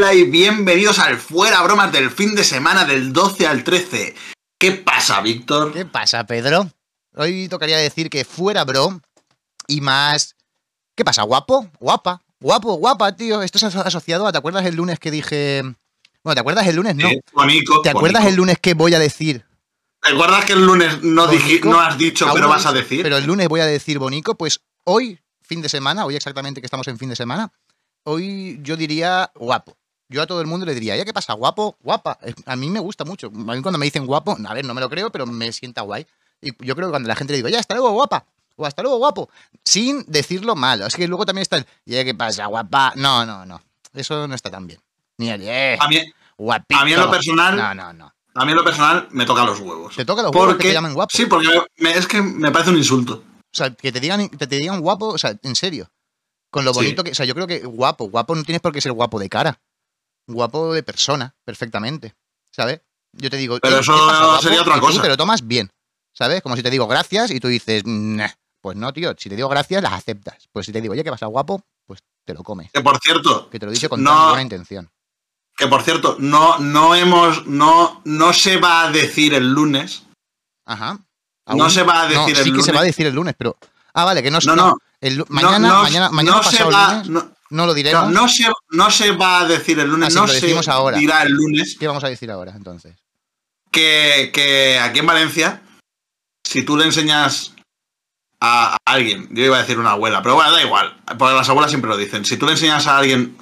Hola y bienvenidos al Fuera Bromas del fin de semana del 12 al 13. ¿Qué pasa, Víctor? ¿Qué pasa, Pedro? Hoy tocaría decir que fuera bro y más... ¿Qué pasa, guapo? Guapa. Guapo, guapa, tío. Esto es asociado a... ¿Te acuerdas el lunes que dije... Bueno, ¿te acuerdas el lunes? No. Eh, bonico, ¿Te acuerdas bonico. el lunes que voy a decir? ¿Te acuerdas que el lunes no, Bonico? no has dicho, pero vas a decir? Pero el lunes voy a decir bonico. Pues hoy, fin de semana, hoy exactamente que estamos en fin de semana, hoy yo diría guapo. Yo a todo el mundo le diría, ¿ya qué pasa? Guapo, guapa. A mí me gusta mucho. A mí cuando me dicen guapo, a ver, no me lo creo, pero me sienta guay. Y yo creo que cuando la gente le digo, ya, hasta luego, guapa. O hasta luego, guapo. Sin decirlo mal. Es que luego también está el, ¿ya qué pasa, guapa? No, no, no. Eso no está tan bien. Ni el, eh, A mí, guapito. a mí en lo personal- No, no, no. a mí en lo personal me toca los huevos. Te toca los huevos que Porque- te llamen guapo. Sí, porque me- es que me parece un insulto. O sea, que te digan, que te digan guapo, o sea, en serio. Con lo Sí. bonito que. O sea, yo creo que guapo, guapo no tienes por qué ser guapo de cara. Guapo de persona, perfectamente. ¿Sabes? Yo te digo. Pero "Ey, eso ¿qué pasa, guapo?", sería otra y tú cosa. te lo tomas bien. ¿Sabes? Como si te digo gracias y tú dices, "Nah". pues no, tío. Si te digo gracias, las aceptas. Pues si te digo, oye, ¿qué pasa, guapo? Pues te lo comes. Que por cierto, Que te lo dice con No. tan buena intención. que por cierto, no, no hemos, no, no se va a decir el lunes. Ajá. No se va a No, decir sí el que se lunes. va a decir el lunes, pero. Ah, vale, que no No, no. el mañana, mañana, mañana no se pasado el va, lunes, no, lo diremos. no, no se, no se va a decir el lunes, Ah, no lo se decimos ahora. dirá el lunes ¿Qué vamos a decir ahora, entonces? que, que aquí en Valencia, si tú le enseñas a, a alguien, yo iba a decir una abuela, pero bueno, da igual, porque las abuelas siempre lo dicen, si tú le enseñas a alguien,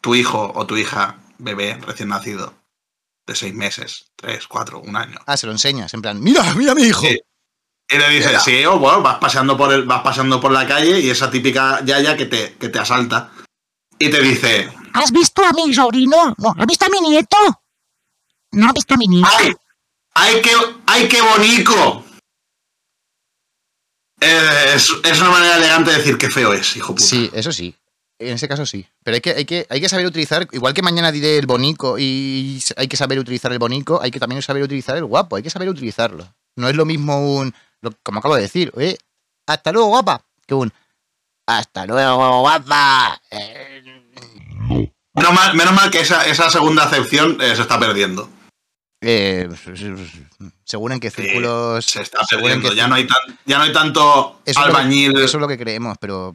tu hijo o tu hija, bebé, recién nacido, de seis meses, tres, cuatro, un año, Ah, se lo enseñas, en plan, mira, mira mi hijo. Sí. y le dices, sí, o bueno, vas paseando por el, vas paseando por la calle y esa típica yaya que te, que te asalta y te dice, ¿Has visto a mi sobrino? No, ¿has visto a mi nieto? No, has visto a mi nieto. ¡ay! ¡Ay, qué, ay, qué bonito! Eh, es, es una manera elegante de decir qué feo es, hijo puta. Sí, eso sí. En ese caso sí. Pero hay que, hay que, hay que saber utilizar, igual que mañana diré el bonico y hay que saber utilizar el bonico, hay que también saber utilizar el guapo, hay que saber utilizarlo. No es lo mismo un, lo- como acabo de decir, eh, hasta luego guapa, que un, hasta luego guapa. Eh, Menos mal, menos mal que esa, esa segunda acepción eh, se está perdiendo. eh, según en qué círculos... Se está perdiendo. Ya no hay, tan, ya no hay tanto Eso es lo que- albañil. Eso es lo que creemos, pero...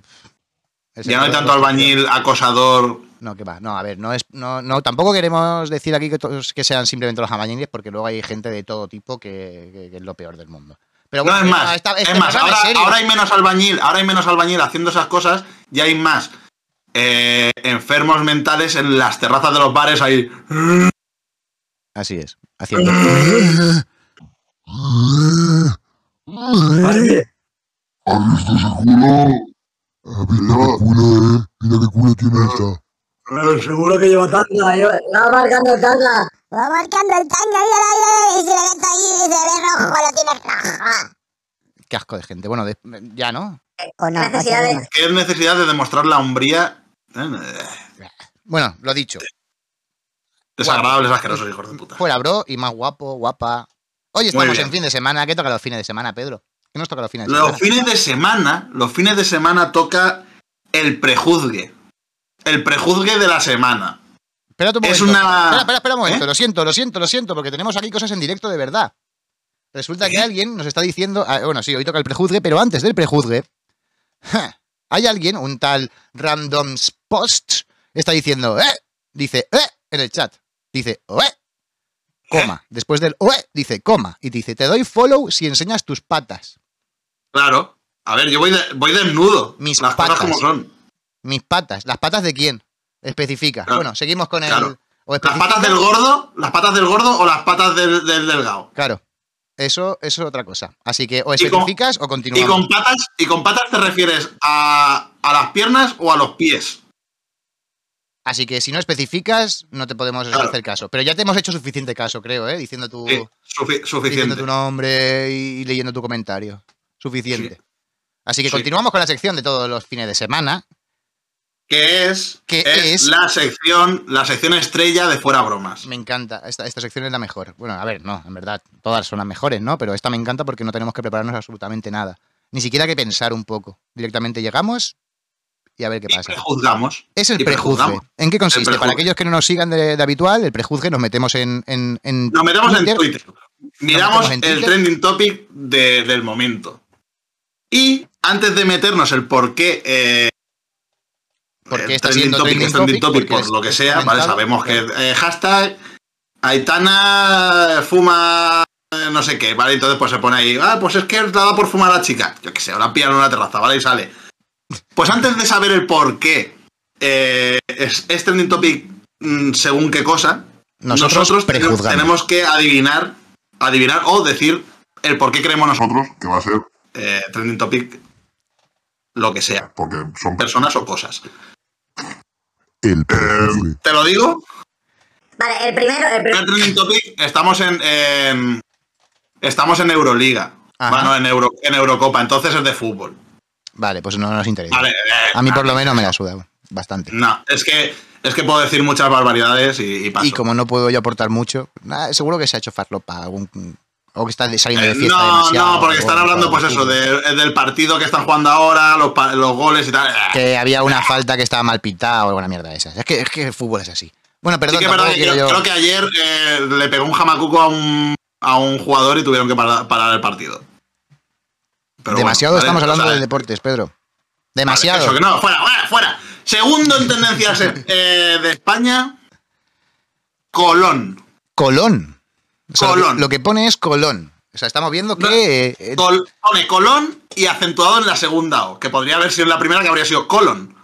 ya no hay tanto albañil acosador. No, que va. No, a ver, no es, no, no, tampoco queremos decir aquí que todos que sean simplemente los albañiles, porque luego hay gente de todo tipo que, que- que es lo peor del mundo. Pero No, bueno, es no, más, esta- este es más ahora, ahora hay menos albañil, ahora hay menos albañil haciendo esas cosas y hay más eh, enfermos mentales en las terrazas de los bares ahí. Así es, haciendo. ¿Has visto ese culo? Ah, Mira qué culo, eh. Mira qué culo tiene. Pero seguro que lleva tanga. lleva- Va marcando el tanga. Va marcando el tanga, mira, mira, y si le ves ahí y se ve rojo, lo tienes rojo. Qué asco de gente. Bueno, de- ya, ¿no? O no, Necesidad o de-. ¿Qué necesidad de demostrar la hombría? Eh, Bueno, lo dicho. Desagradables, asquerosos hijos de puta. Fuera, bro, y más guapo, guapa. Hoy estamos en fin de semana. ¿Qué toca los fines de semana, Pedro? ¿Qué nos toca los fines de Los semana? fines de semana, los fines de semana toca el prejuzgue. El prejuzgue de la semana. Espera un es una- Espera, espera, espera un momento. ¿Eh? Lo siento, lo siento, lo siento, porque tenemos aquí cosas en directo de verdad. Resulta que alguien nos está diciendo. ah, bueno, sí, hoy toca el prejuzgue, pero antes del prejuzgue. Ja, hay alguien, un tal Randoms Post, está diciendo. ¡Eh! Dice, ¡eh! En el chat. Dice, ¡eh! Coma. Después del ¡eh! Dice, coma. Y dice, te doy follow si enseñas tus patas. Claro. A ver, yo voy, de- voy desnudo. Mis las patas. cosas como son. Mis patas. ¿Las patas de quién? Especifica. Claro. Bueno, seguimos con el. Claro. o ¿Las patas del gordo? ¿Las patas del gordo o las patas del, del delgado? Claro. Eso, eso es otra cosa. Así que o Y con- especificas o Y continuamos. con patas, y con patas te refieres a, a las piernas o a los pies. Así que si no especificas, no te podemos Claro. hacer caso. Pero ya te hemos hecho suficiente caso, creo, ¿eh? Diciendo tu, Sí, sufi- diciendo suficiente. tu nombre y leyendo tu comentario. Suficiente. Sí. Así que Sí. continuamos con la sección de todos los fines de semana. Que es, ¿Qué es es? la sección, la sección estrella de fuera bromas. Me encanta. Esta, esta sección es la mejor. Bueno, a ver, no, en verdad, todas son las mejores, ¿no? Pero esta me encanta porque no tenemos que prepararnos absolutamente nada. Ni siquiera que pensar un poco. Directamente llegamos y a ver qué Y pasa. prejuzgamos. Es el prejuzgue. ¿En qué consiste? Para aquellos que no nos sigan de, de habitual, el prejuzgue nos metemos en, en, en Nos metemos Twitter. en Twitter. Miramos el trending topic de- del momento. Y antes de meternos el por qué. eh, ¿Por qué el está trending siendo topic trending es trending topic? topic Porque por es- lo que sea, ¿vale? Sabemos que eh, hashtag Aitana fuma eh, no sé qué, ¿vale? Entonces pues se pone ahí, ah, pues es que le ha dado por fumar a la chica. Yo qué sé, ahora pillan en una terraza, ¿vale? Y sale. Pues antes de saber el por qué eh, es, es trending topic mm, según qué cosa, Nosotros, tenemos- que adivinar, adivinar o decir el por qué creemos nosotros Nosotros, que va a ser eh, trending topic lo que sea, porque son personas o cosas. El prejuzgue. Te lo digo, Vale, el primero, el topic estamos en, en- estamos en Euroliga, Ajá. bueno, en Euro, en Eurocopa, entonces es de fútbol. Vale, pues no nos interesa. Vale, eh, A mí por lo menos me la suda bastante. No, es que es que puedo decir muchas barbaridades y, y paso. Y como no puedo yo aportar mucho, nada, seguro que se ha hecho farlopa algún o que está saliendo de Eh, fiesta no, demasiado. no, porque o- están hablando, pues eso, de- del partido que están jugando ahora, los, goles y tal. Eh, Que había una falta que estaba mal pitada o alguna mierda de esas. Es que, es que el fútbol es así. Bueno, Sí perdón, que tampoco que quiero creo, yo- creo que ayer eh, le pegó un jamacuco a un, a un jugador y tuvieron que parar, parar el partido. Pero Demasiado bueno, ¿vale? estamos hablando O sea, de deportes, Pedro. vale, Demasiado. eso, que no, fuera, fuera, fuera. Segundo en tendencias eh, de España, Colón. Colón. O sea, lo que- Colón. Lo, que, pone es Colón. O sea, estamos viendo que. eh, Col- pone Colón y acentuado en la segunda O, que podría haber sido en la primera, que habría sido Colón.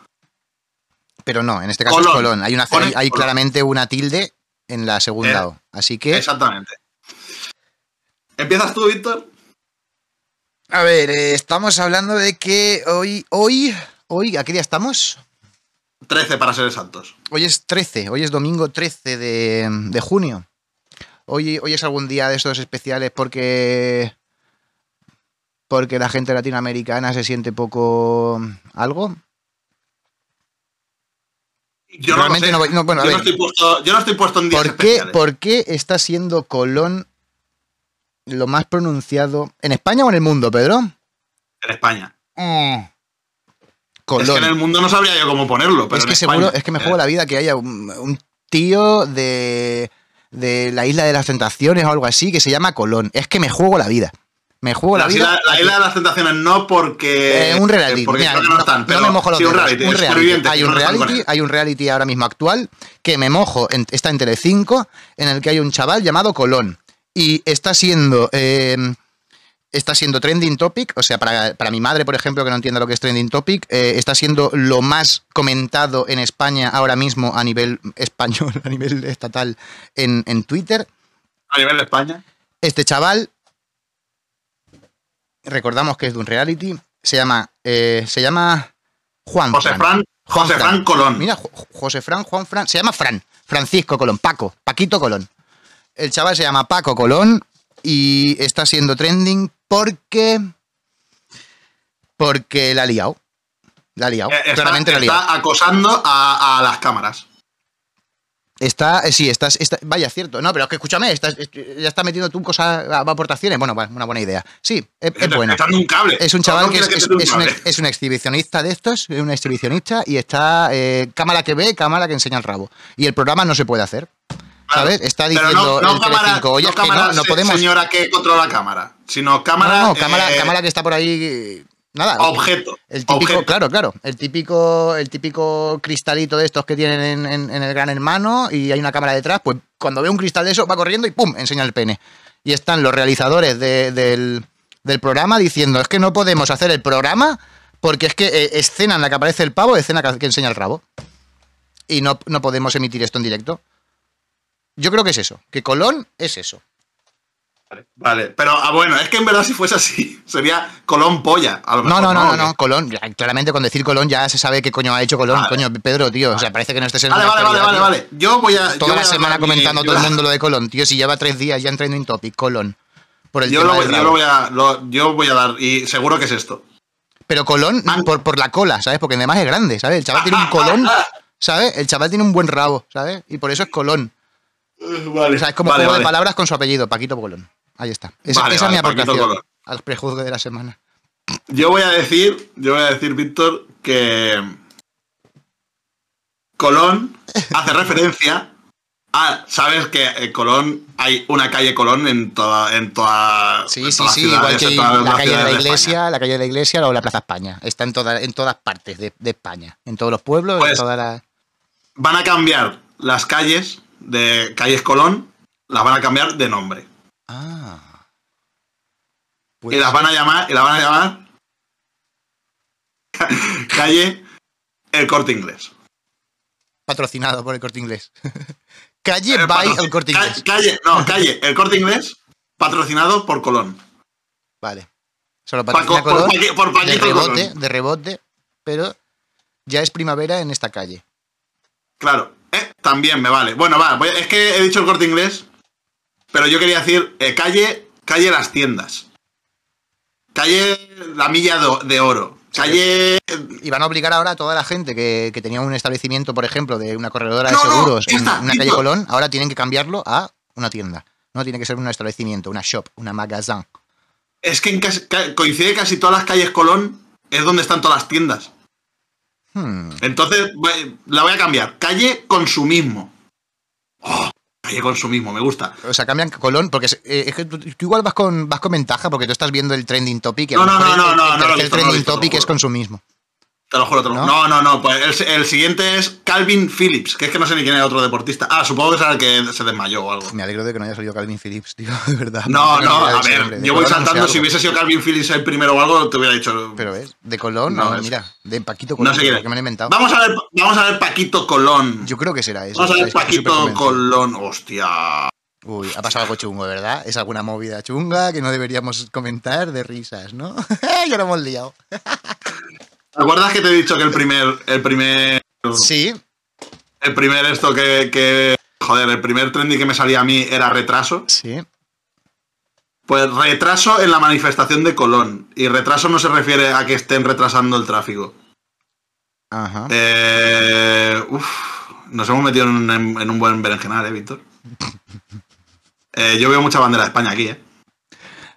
pero no, en este caso Colón. es Colón. Hay, una, hay, claramente una tilde en la segunda Eh, O. Así que. Exactamente. ¿Empiezas tú, Víctor? A ver, eh, estamos hablando de que hoy. Hoy. Hoy, ¿a qué día estamos? 13 para ser exactos. Hoy es 13, hoy es domingo 13 de, de junio. Hoy, hoy es algún día de estos especiales porque. porque la gente latinoamericana se siente poco. algo. Yo Realmente no, no lo sé. voy- no, bueno, a yo, no ver. estoy puesto, yo no estoy puesto en días ¿Por qué, especiales. ¿Por qué está siendo Colón lo más pronunciado en España o en el mundo, Pedro? En España. Mm. Es Colón. que en el mundo no sabría yo cómo ponerlo, pero es en que España. es que me juego la vida que haya un, un tío de, de la isla de las tentaciones o algo así que se llama Colón. Es que me juego la vida. Me juego la La, vida. la isla de las tentaciones no porque. Eh, un reality. Porque Mira, no, no están, no pero me mojo los sí, un reality. Un Hay un no reality, hay un reality ahora mismo actual que me mojo, en- está en Telecinco, en el que hay un chaval llamado Colón. Y está siendo. eh, está siendo trending topic, o sea, para, para mi madre, por ejemplo, que no entienda lo que es trending topic, eh, está siendo lo más comentado en España ahora mismo a nivel español, a nivel estatal, en, en Twitter. A nivel de España. Este chaval, recordamos que es de un reality, se llama, eh, se llama Juan. José Fran, Juan José Fran Colón. Mira, Jo- José Fran, Juan Fran, se llama Fran, Francisco Colón, Paco, Paquito Colón. El chaval se llama Paco Colón y está siendo trending porque porque la ha liado. La ha liado. Eh, está, Claramente la ha liado. está acosando a, a las cámaras. Está, eh, sí, estás, está- vaya, cierto. No, pero es que escúchame, estás- est- ya está metiendo tú cosas, aportaciones. Bueno, una buena idea. Sí, es, es bueno. un cable. Es un ¿Cómo chaval que es, un, es un exhibicionista de estos, es un exhibicionista y está eh, cámara que ve, cámara que enseña el rabo. Y el programa no se puede hacer. ¿Sabes? Está diciendo no, no el cámara, Telecinco, oye, no es que no, cámara no se- podemos. señora que controla la cámara, sino No, cámara. no, cámara, eh, cámara que está por ahí. Nada. Objeto. El típico, objeto. claro, claro. El típico, el típico cristalito de estos que tienen en, en- en el gran hermano y hay una cámara detrás, pues cuando ve un cristal de eso va corriendo y ¡pum! enseña el pene. Y están los realizadores de- del, del programa diciendo, es que no podemos hacer el programa porque es que eh, escena en la que aparece el pavo, escena que, que enseña el rabo. Y no, no podemos emitir esto en directo. Yo creo que es eso, que Colón es eso. Vale, pero ah, bueno, es que en verdad si fuese así, sería Colón Polla. A lo No, mejor, no, no, no, ¿O no? Colón, ya, claramente con decir Colón ya se sabe qué coño ha hecho Colón. Vale. Coño, Pedro, tío, o sea, parece que no estés en Vale, vale, vale, vale, vale. Yo voy a. Toda voy la a semana mi- comentando yo- todo el mundo lo de Colón, tío, si lleva tres días ya en Trending Topic, Colón. Por el Yo tema lo, del yo lo voy a, lo- yo voy a dar, y seguro que es esto. Pero Colón Ah. por, por la cola, ¿sabes? Porque además es grande, ¿sabes? El chaval tiene un colón, ¿sabes? El chaval tiene un buen rabo, ¿sabes? Y por eso es Colón. Vale, O sea, es como vale, juego vale. de palabras con su apellido, Paquito Colón. Ahí está. Esa, es mi aportación al prejuzgue de la semana. Yo voy a decir, yo voy a decir, Víctor, que Colón hace referencia a, sabes que en Colón hay una calle Colón en toda, en toda, Sí, en sí, todas sí, igual que todas la calle de la iglesia, la calle de la iglesia o la Plaza España. Está en, toda- en todas partes de, de España. En todos los pueblos, en Pues, todas las. Van a cambiar las calles de calles Colón, las van a cambiar de nombre. Ah. y las van a llamar, y las van a llamar calle El Corte Inglés. patrocinado por el corte inglés. calle Eh, by el corte inglés. Calle, no, calle El Corte Inglés, patrocinado por Colón. Vale. Solo Paco- patrocina por, Paqui- por de rebote, Colón. de rebote, pero ya es primavera en esta calle. Claro, eh, también me vale. Bueno, va, voy- es que he dicho el corte inglés, pero yo quería decir eh, calle, calle las tiendas. Calle la milla de, oro. Calle. Y van a obligar ahora a toda la gente que, que tenía un establecimiento, por ejemplo, de una corredora de No, no, seguros en una calle. Colón, ahora tienen que cambiarlo a una tienda. No tiene que ser un establecimiento, una shop, una magazine. Es que en casi- ca- coincide casi todas las calles Colón, es donde están todas las tiendas. Hmm. Entonces, la voy a cambiar. Calle consumismo. Oh, calle consumismo, me gusta. O sea, cambian Colón, porque es, eh, es que tú, tú igual vas con, vas con ventaja porque tú estás viendo el trending topic. No, no, no, el- no, el no, visto, he trending topic es consumismo. Te lo juro, te lo ¿No? juro. No, no, no. Pues el, el siguiente es Calvin Phillips, que es que no sé ni quién es otro deportista. Ah, supongo que será el que se desmayó o algo. Me alegro de que no haya salido Calvin Phillips, tío, de verdad. No, no, a ver, De yo voy saltando. Si hubiese sido Calvin Phillips el primero o algo, te hubiera dicho. Pero ves, de Colón, No, no, es- mira, de Paquito Colón, no sé quién es. que me han inventado. Vamos a ver, vamos a ver Paquito Colón. Yo creo que será eso. Vamos a ver es Paquito. Colón. Hostia. Uy, ha pasado algo chungo, ¿verdad? Es alguna movida chunga que no deberíamos comentar de risas, ¿no? ya lo hemos liado. ¿Te acuerdas que te he dicho que el primer, el primer, Sí, el primer esto que, que joder, el primer trendy que me salía a mí era retraso? sí. Pues retraso en la manifestación de Colón. Y retraso no se refiere a que estén retrasando el tráfico. Ajá. Eh, uf, nos hemos metido en un, en un buen berenjenal, ¿eh, Víctor? Eh, yo veo mucha bandera de España aquí, ¿eh?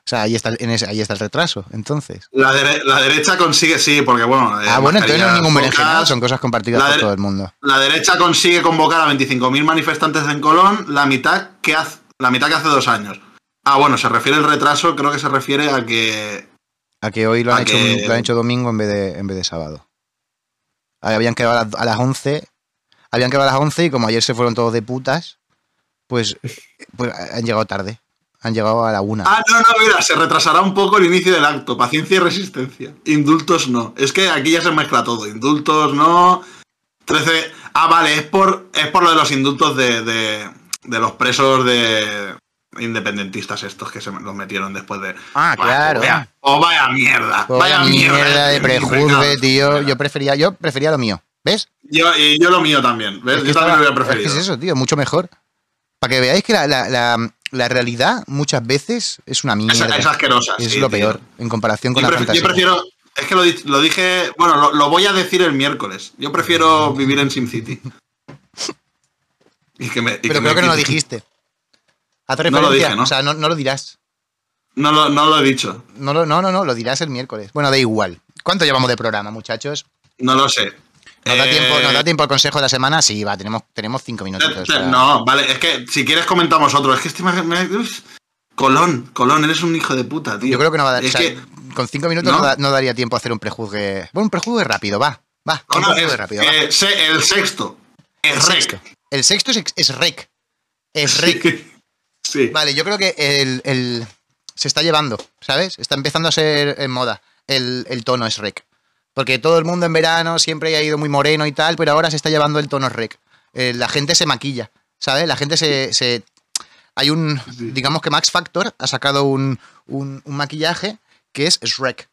O sea, ahí está, en ese- ahí está el retraso, entonces. La, dere- la derecha consigue, sí, porque bueno. eh, ah, bueno, entonces no es ningún berenjenal, son cosas compartidas por todo el mundo. La derecha consigue convocar a 25.000 manifestantes en Colón, la mitad, que hace, la mitad que hace dos años. Ah, bueno, se refiere el retraso, creo que se refiere a que. A que hoy lo han, hecho, que- lo han hecho domingo en vez de, en vez de sábado. Habían quedado a las, a las 11. Habían quedado a las 11 y como ayer se fueron todos de putas, pues, pues han llegado tarde. Han llegado a la una. Ah, no, no, mira, se retrasará un poco el inicio del acto. Paciencia y resistencia. Indultos no. Es que aquí ya se mezcla todo. Indultos no. 13. Ah, vale, es por, es por lo de los indultos de, de, de los presos de independentistas estos que se los metieron después de. Ah, claro. Vaya, oh, vaya mierda. Oh, vaya mierda. de prejuzgue, Venga. tío. Yo prefería, yo prefería lo mío. ¿Ves? Yo, y yo lo mío también. ¿ves? Es que yo también estaba- lo hubiera es que preferido. es eso, tío, mucho mejor. Para que veáis que la, la- la- la realidad muchas veces es una Es, mierda. es asquerosa. es sí, lo tío. peor en comparación con Yo, la pref- yo fantasía. prefiero. Es que lo, di- lo dije. Bueno, lo, lo voy a decir el miércoles. Yo prefiero vivir en SimCity. Y que me, y Pero que creo me que no lo dijiste. Haz No lo dije, ¿no? O sea, no, no lo dirás. No lo, no lo he dicho. No, no, no, no, lo dirás el miércoles. Bueno, da igual. ¿Cuánto llevamos de programa, muchachos? No lo sé. ¿Nos, da, Eh, tiempo, ¿Nos da tiempo al consejo de la semana? Sí, va, tenemos, tenemos cinco te- minutitos. te- para- No, vale, es que si quieres comentamos otro. Es que este. Colón, Colón, eres un hijo de puta, tío. Yo creo que no va a dar. Es o sea, que, con cinco minutos ¿No? no, da- no daría tiempo a hacer un prejuzgue. Bueno, un prejuzgue rápido, va. Va, un no, prejuzgue es- rápido. eh, el sexto. El Es sexto. rec. El sexto es, es rec. Es rec. Sí. Vale, yo creo que el, el- se está llevando, ¿sabes? Está empezando a ser en moda. El, el tono es rec. Porque todo el mundo en verano siempre ha ido muy moreno y tal, pero ahora se está llevando el tono rec. Eh, la gente se maquilla, ¿sabes? La gente se... se- hay un... Digamos que Max Factor ha sacado un, un- un maquillaje que es Shrek.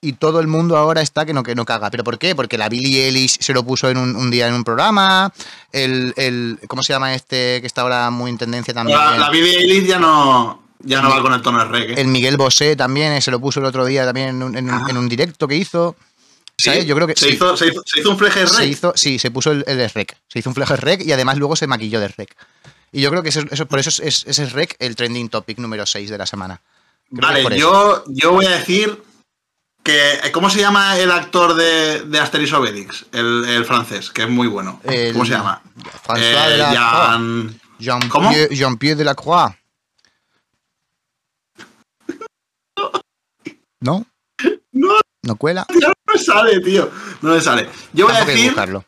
Y todo el mundo ahora está que no, que no caga. ¿Pero por qué? Porque la Billie Eilish se lo puso en un, un día en un programa. El, el- ¿Cómo se llama este que está ahora muy en tendencia también? La, la Billie Eilish ya no, ya no va con el tono de reggae. El Miguel Bosé también eh, se lo puso el otro día también en un, en un directo que hizo. Sí, ¿sabes? Yo creo que se, sí. hizo, se, hizo, se hizo un fleje Se rec. hizo, sí, se puso el, el rec. Se hizo un fleje rec y además luego se maquilló de rec. Y yo creo que eso, eso- por eso es, es- ese es rec el trending topic número 6 de la semana. Creo Vale, yo, yo voy a decir que, ¿cómo se llama el actor de, de Asterix Obelix? El, el francés, que es muy bueno. El- ¿Cómo se llama? François Eh, de la Jean- Jean- ¿Cómo? Jean-Pierre Jean-Pierre de la Croix. ¿No? No. ¿No cuela? No me sale, tío. No me sale. Yo voy a que decir buscarlo.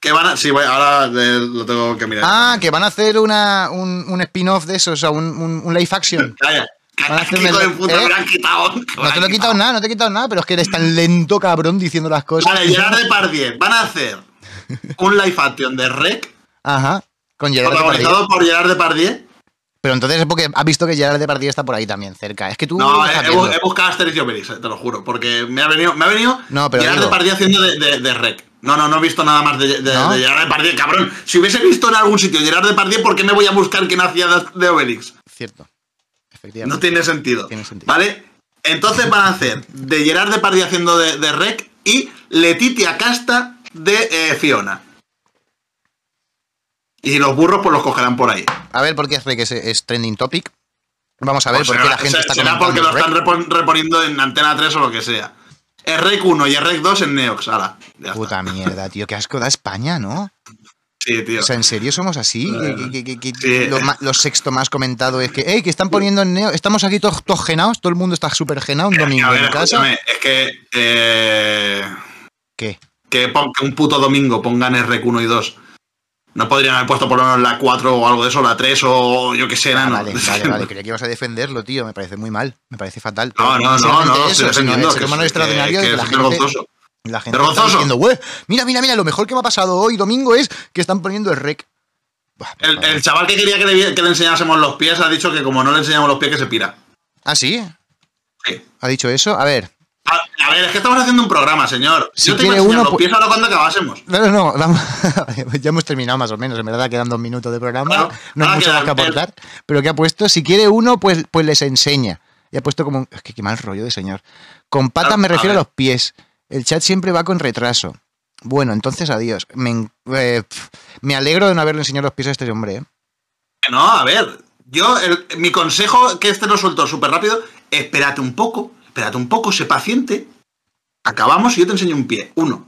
que van a. Sí, voy- ahora eh, lo tengo que mirar. Ah, que van a hacer una, un, un spin-off de eso, o sea, un, un, un live action. Calla. Van a Calla, hacerme que hijo de el- puta, ¿eh? me lo han quitado. me No te lo he quitado nada, no te he quitado nada, pero es que eres tan lento, cabrón, diciendo las cosas. Vale, Gerard Depardieu. Van a hacer un live action de Rec Ajá, con Gerard Depardieu. protagonizado por Gerard Depardieu. Pero entonces es porque has visto que Gerard Depardieu está por ahí también, cerca. Es que tú No, he, he buscado Asterix y Obelix, te lo juro, porque me ha venido, me ha venido No, pero Gerard digo- Depardieu haciendo de, de, de Rec. No, no, no he visto nada más de, de, ¿No? de Gerard Depardieu, cabrón. Si hubiese visto en algún sitio Gerard Depardieu, ¿por qué me voy a buscar quién hacía de, de Obelix? Cierto. No Efectivamente. tiene sentido. Tiene sentido. ¿Vale? Entonces van a hacer de Gerard Depardieu haciendo de, de Rec y Letitia Casta de eh, Fiona. Y los burros pues los cogerán por ahí. A ver por qué es, es trending topic. Vamos a ver Pues por qué la gente se- está será porque lo están repon- reponiendo en Antena 3 o lo que sea. Es Rec 1 y es Rec 2 en Neox. Ala, está. Puta mierda, tío. Qué asco da España, ¿no? Sí, tío. O sea, ¿en serio somos así? Sí. lo, sexto más comentado es que, hey, que están poniendo en Neo, estamos aquí todos, genados, todo el mundo está súper genado un domingo a ver, en casa. es que. eh, ¿Qué? que, que un puto domingo pongan el Rec 1 y 2. No podrían haber puesto por lo menos la 4 o algo de eso, la 3 o yo qué sé, Ah, nano. vale, vale, vale. Creía que ibas a defenderlo, tío. Me parece muy mal. Me parece fatal. No, no, no, no, eso, defendiendo. que humano extraordinario que- que la es gente. La gente está diciendo, "Güey, mira, mira, mira, lo mejor que me ha pasado hoy domingo es que están poniendo el rec. El, el chaval que quería que le, que le enseñásemos los pies ha dicho que como no le enseñamos los pies que se pira. ¿Ah, sí? Sí. ¿Ha dicho eso? A ver. A, a ver, es que estamos haciendo un programa, señor. Si Yo te quiere uno, los pu- pies ahora cuando acabásemos. No, no, no, vamos. ya hemos terminado más o menos. En verdad quedan dos minutos de programa. Bueno, no hay mucho más que aportar. Pero que ha puesto, si quiere uno, pues, pues les enseña. Y ha puesto como. Es que qué mal rollo de señor. Con patas me refiero a, los pies. El chat siempre va con retraso. Bueno, entonces adiós. Me, eh, me alegro de no haberle enseñado los pies a este hombre. ¿eh? No, a ver. Yo, el- mi consejo, que este lo suelto súper rápido, espérate un poco, espérate un poco, sé paciente. Acabamos y yo te enseño un pie. Uno.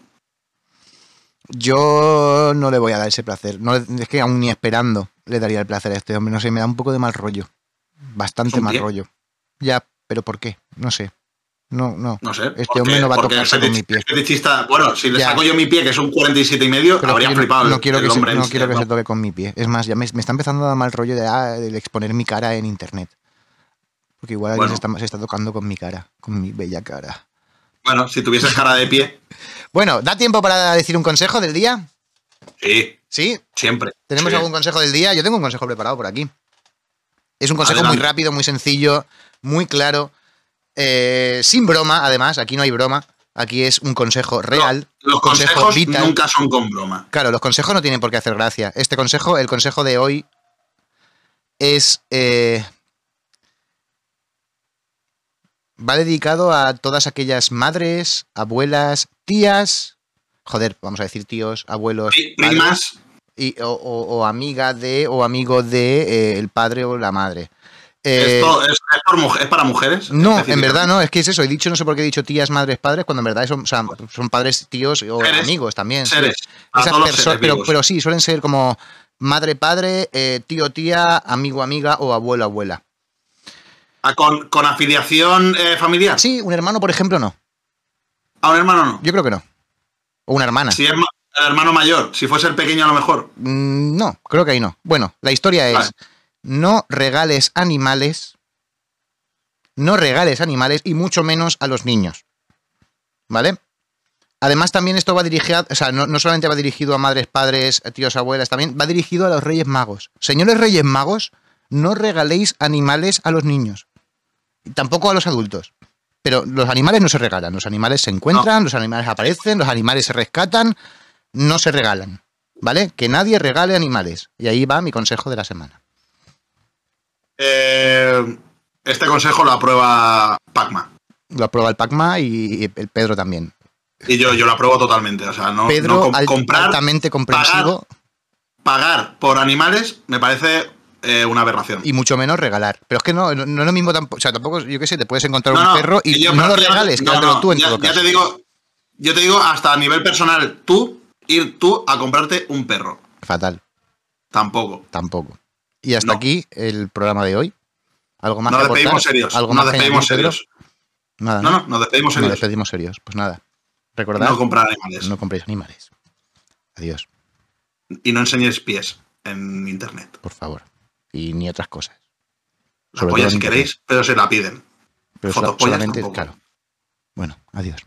Yo no le voy a dar ese placer. No, es que aún ni esperando le daría el placer a este hombre. No sé, me da un poco de mal rollo. Bastante ¿Es un mal pie? rollo. Ya, pero ¿por qué? No sé. No, no. No sé. Este hombre no va a tocarse con mi pie. fetichista- bueno, si le Ya. saco yo mi pie, que es un 47 y medio, Pero habría que flipado. no el- quiero el que, se, no en- quiero que se toque con mi pie. Es más, ya me, me está empezando a dar mal rollo de, ah, el exponer mi cara en internet. Porque igual alguien Bueno. se, está, se está tocando con mi cara, con mi bella cara. Bueno, si tuvieses cara de pie, Bueno, ¿da tiempo para decir un consejo del día? sí, ¿Sí? siempre. ¿Tenemos Sí. algún consejo del día? Yo tengo un consejo preparado por aquí. Es un consejo Adelante. muy rápido, muy sencillo, muy claro, eh, sin broma, además, aquí no hay broma, aquí es un consejo real, Los consejo consejos vital. nunca son con broma. Claro, los consejos no tienen por qué hacer gracia. Este consejo, el consejo de hoy es... eh, va dedicado a todas aquellas madres, abuelas, tías, joder, vamos a decir tíos, abuelos, Primas, y, o, o- o amiga de o amigo de eh, el padre o la madre. Eh, esto es, es por mujer- es para mujeres. no, en verdad no, es que es eso. He dicho, no sé por qué he dicho tías, madres, padres, cuando en verdad son, o sea, son padres, tíos o Seres. amigos también. Seres. Esas todos los perso- seres pero, vivos. pero sí, suelen ser como madre, padre, eh, tío, tía, amigo, amiga o abuelo, abuela. Ah, con, con afiliación eh, familiar. Sí, un hermano, por ejemplo, no. A un hermano no. Yo creo que no. O una hermana. Si es el hermano mayor, si fuese el pequeño a lo mejor. Mm, No, creo que ahí no. Bueno, la historia es, Vale. no regales animales, no regales animales y mucho menos a los niños. ¿Vale? Además también esto va dirigido, o sea, no, no solamente va dirigido a madres, padres, tíos, abuelas, también va dirigido a los reyes magos. Señores reyes magos, no regaléis animales a los niños. Tampoco a los adultos. Pero los animales no se regalan, los animales se encuentran, los animales aparecen, los animales se rescatan, no se regalan. ¿Vale? Que nadie regale animales. Y ahí va mi consejo de la semana. Eh, este consejo lo aprueba Pacma. Lo aprueba el Pacma y el Pedro también. Y yo, yo lo apruebo totalmente. O sea, no, Pedro, no alt- comprar, altamente comprensivo. pagar por animales me parece eh, una aberración. Y mucho menos regalar. Pero es que no, no, no es lo mismo tampoco. O sea, tampoco, yo qué sé, te puedes encontrar No, un perro y yo no lo regales, quédatelo tú en ya, todo ya caso. te digo, yo te digo hasta a nivel personal, tú, ir tú a comprarte un perro. Fatal, Tampoco. tampoco. Y hasta aquí el programa de hoy. ¿Algo más Nos que despedimos serios. ¿Algo Nos más despedimos serios. Nada, No, ¿no? no, nos despedimos Nos serios. despedimos serios. Pues nada. Recordad, No comprar animales. no compréis animales. Adiós, Y no enseñéis pies en internet. por favor. Y ni otras cosas. La Sobre todo si queréis, pero se la piden. Pero Fotopollas solamente, tampoco. claro. Bueno, adiós.